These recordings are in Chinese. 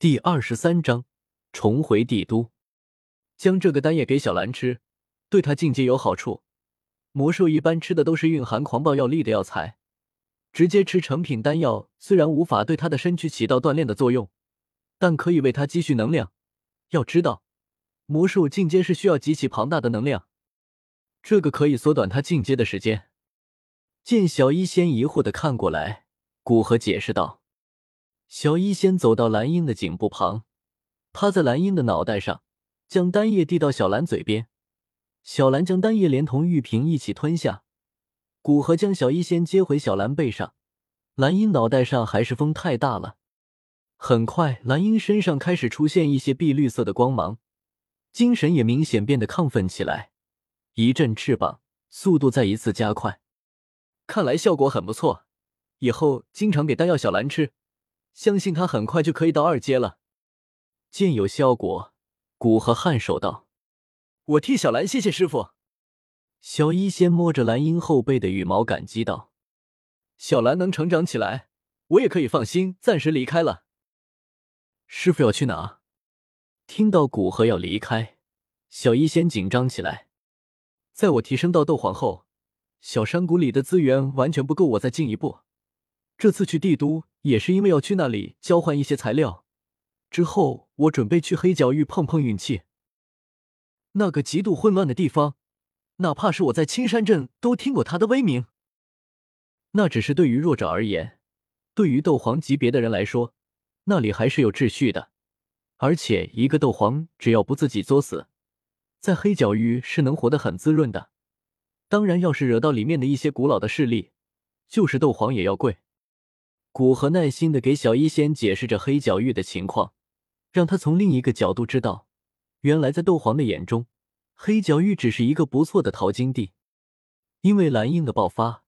第二十三章重回帝都。将这个丹液给小兰吃，对她进阶有好处。魔兽一般吃的都是蕴含狂暴药力的药材，直接吃成品丹药虽然无法对他的身躯起到锻炼的作用，但可以为他积蓄能量。要知道，魔兽进阶是需要极其庞大的能量，这个可以缩短他进阶的时间。见小医仙疑惑的看过来，古河解释道：“小医仙走到蓝鹰的颈部旁，趴在蓝鹰的脑袋上，将丹液递到小兰嘴边。”小兰将丹叶连同玉瓶一起吞下，古河将小医仙接回小兰背上。蓝鹰脑袋上还是风太大了，很快蓝鹰身上开始出现一些碧绿色的光芒，精神也明显变得亢奋起来，一阵翅膀速度再一次加快。看来效果很不错，以后经常给丹药小兰吃，相信他很快就可以到二阶了。见有效果，古河颔首道。我替小兰谢谢师傅。小医仙摸着蓝鹰后背的羽毛，感激道：“小兰能成长起来，我也可以放心，暂时离开了。”师傅要去哪？听到古河要离开，小医仙紧张起来。在我提升到斗皇后，小山谷里的资源完全不够我再进一步。这次去帝都也是因为要去那里交换一些材料，之后我准备去黑角域碰碰运气。那个极度混乱的地方，哪怕是我在青山镇都听过他的威名。那只是对于弱者而言，对于斗皇级别的人来说，那里还是有秩序的。而且一个斗皇只要不自己作死，在黑角域是能活得很滋润的。当然，要是惹到里面的一些古老的势力，就是斗皇也要跪。古河耐心的给小医仙解释着黑角域的情况，让他从另一个角度知道。原来，在斗皇的眼中，黑角域只是一个不错的淘金地。因为蓝鹰的爆发，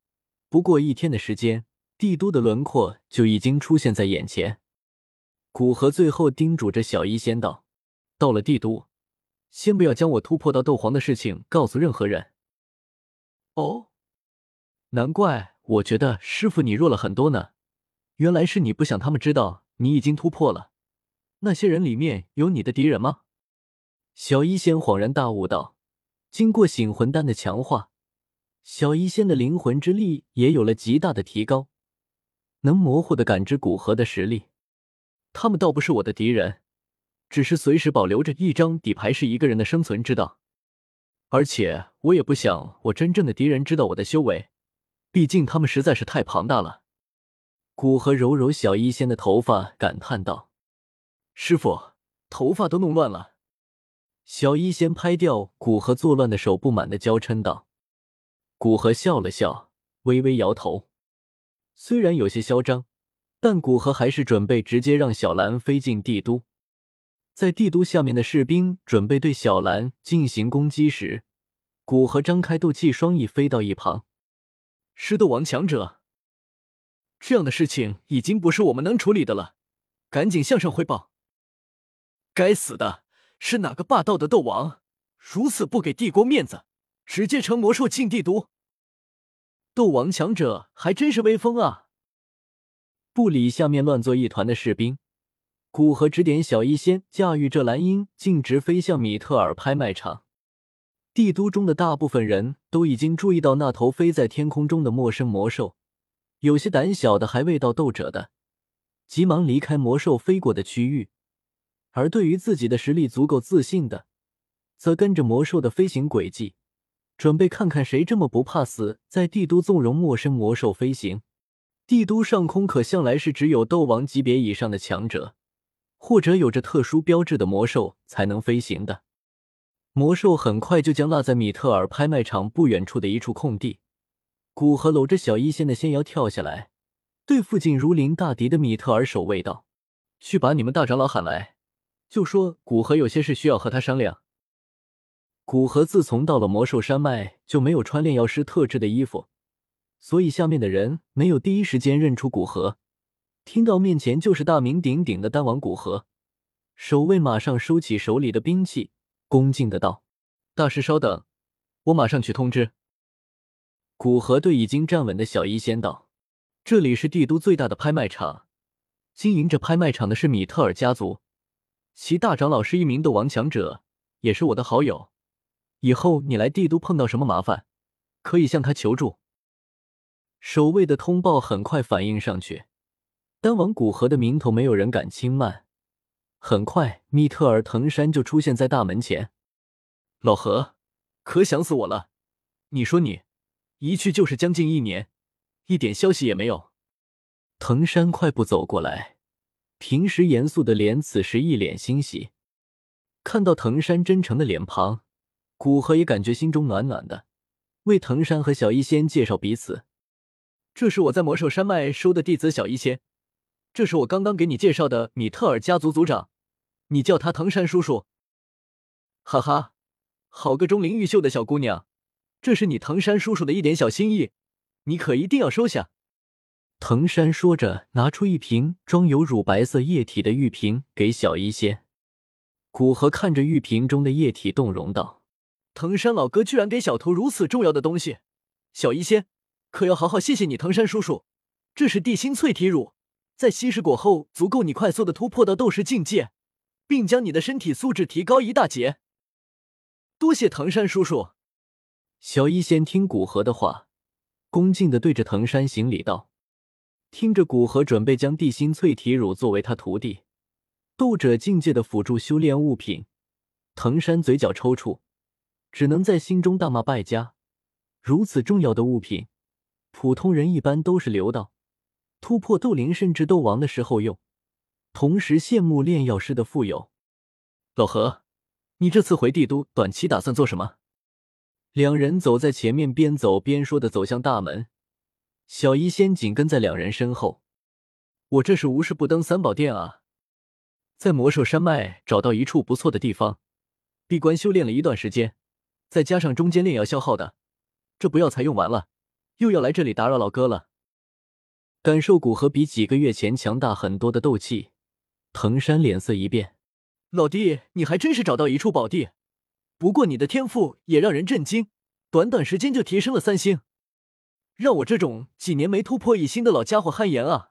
不过一天的时间，帝都的轮廓就已经出现在眼前。古河最后叮嘱着小医仙道：“到了帝都，先不要将我突破到斗皇的事情告诉任何人。”哦，难怪我觉得师傅你弱了很多呢。原来是你不想他们知道你已经突破了。那些人里面有你的敌人吗？小医仙恍然大悟道：“经过醒魂丹的强化，小医仙的灵魂之力也有了极大的提高，能模糊的感知古河的实力。他们倒不是我的敌人，只是随时保留着一张底牌是一个人的生存之道。而且我也不想我真正的敌人知道我的修为，毕竟他们实在是太庞大了。”古河揉揉小医仙的头发，感叹道：“师傅，头发都弄乱了。”小医仙拍掉古河作乱的手，不满的娇嗔道：“古河笑了笑，微微摇头。虽然有些嚣张，但古河还是准备直接让小兰飞进帝都。在帝都下面的士兵准备对小兰进行攻击时，古河张开斗气双翼飞到一旁。狮斗王强者，这样的事情已经不是我们能处理的了，赶紧向上汇报。该死的！”是哪个霸道的斗王如此不给帝国面子，直接成魔兽进帝都？斗王强者还真是威风啊！不理下面乱作一团的士兵，古河指点小医仙驾驭这蓝鹰，径直飞向米特尔拍卖场。帝都中的大部分人都已经注意到那头飞在天空中的陌生魔兽，有些胆小的还未到斗者的，急忙离开魔兽飞过的区域。而对于自己的实力足够自信的，则跟着魔兽的飞行轨迹，准备看看谁这么不怕死，在帝都纵容陌生魔兽飞行。帝都上空可向来是只有斗王级别以上的强者，或者有着特殊标志的魔兽才能飞行的。魔兽很快就将落在米特尔拍卖场不远处的一处空地。古河搂着小医仙的仙腰跳下来，对附近如临大敌的米特尔守卫道：“去把你们大长老喊来。”就说古河有些事需要和他商量。古河自从到了魔兽山脉，就没有穿炼药师特制的衣服，所以下面的人没有第一时间认出古河。听到面前就是大名鼎鼎的丹王古河，守卫马上收起手里的兵器，恭敬的道：“大师稍等，我马上去通知。”古河对已经站稳的小医仙道：“这里是帝都最大的拍卖场。”经营着拍卖场的是米特尔家族，其大长老是一名斗王强者，也是我的好友。以后你来帝都碰到什么麻烦，可以向他求助。守卫的通报很快反映上去，丹王古河的名头没有人敢轻慢。很快，米特尔藤山就出现在大门前。老何，可想死我了！你说你一去就是将近一年，一点消息也没有。藤山快步走过来，平时严肃的脸此时一脸欣喜。看到藤山真诚的脸庞，古河也感觉心中暖暖的，为藤山和小医仙介绍彼此。这是我在魔兽山脉收的弟子小医仙，这是我刚刚给你介绍的米特尔家族族长，你叫他藤山叔叔。哈哈，好个钟灵毓秀的小姑娘，这是你藤山叔叔的一点小心意，你可一定要收下。藤山说着，拿出一瓶装有乳白色液体的玉瓶给小医仙。古河看着玉瓶中的液体，动容道：“藤山老哥居然给小徒如此重要的东西，小医仙可要好好谢谢你，藤山叔叔。这是地心淬体乳，在稀释过后，足够你快速的突破到斗士境界，并将你的身体素质提高一大截。多谢藤山叔叔。”小医仙听古河的话，恭敬的对着藤山行礼道。听着，古河准备将地心淬体乳作为他徒弟斗者境界的辅助修炼物品，藤山嘴角抽搐，只能在心中大骂败家。如此重要的物品，普通人一般都是留到突破斗灵甚至斗王的时候用。同时羡慕炼药师的富有。老何，你这次回帝都，短期打算做什么？两人走在前面，边走边说的走向大门。小医仙紧跟在两人身后。我这是无事不登三宝殿啊，在魔兽山脉找到一处不错的地方，闭关修炼了一段时间，再加上中间炼药消耗的，这不药材用完了，又要来这里打扰老哥了。感受古河比几个月前强大很多的斗气，藤山脸色一变：“老弟，你还真是找到一处宝地，不过你的天赋也让人震惊，短短时间就提升了三星。”让我这种几年没突破一星的老家伙汗颜啊！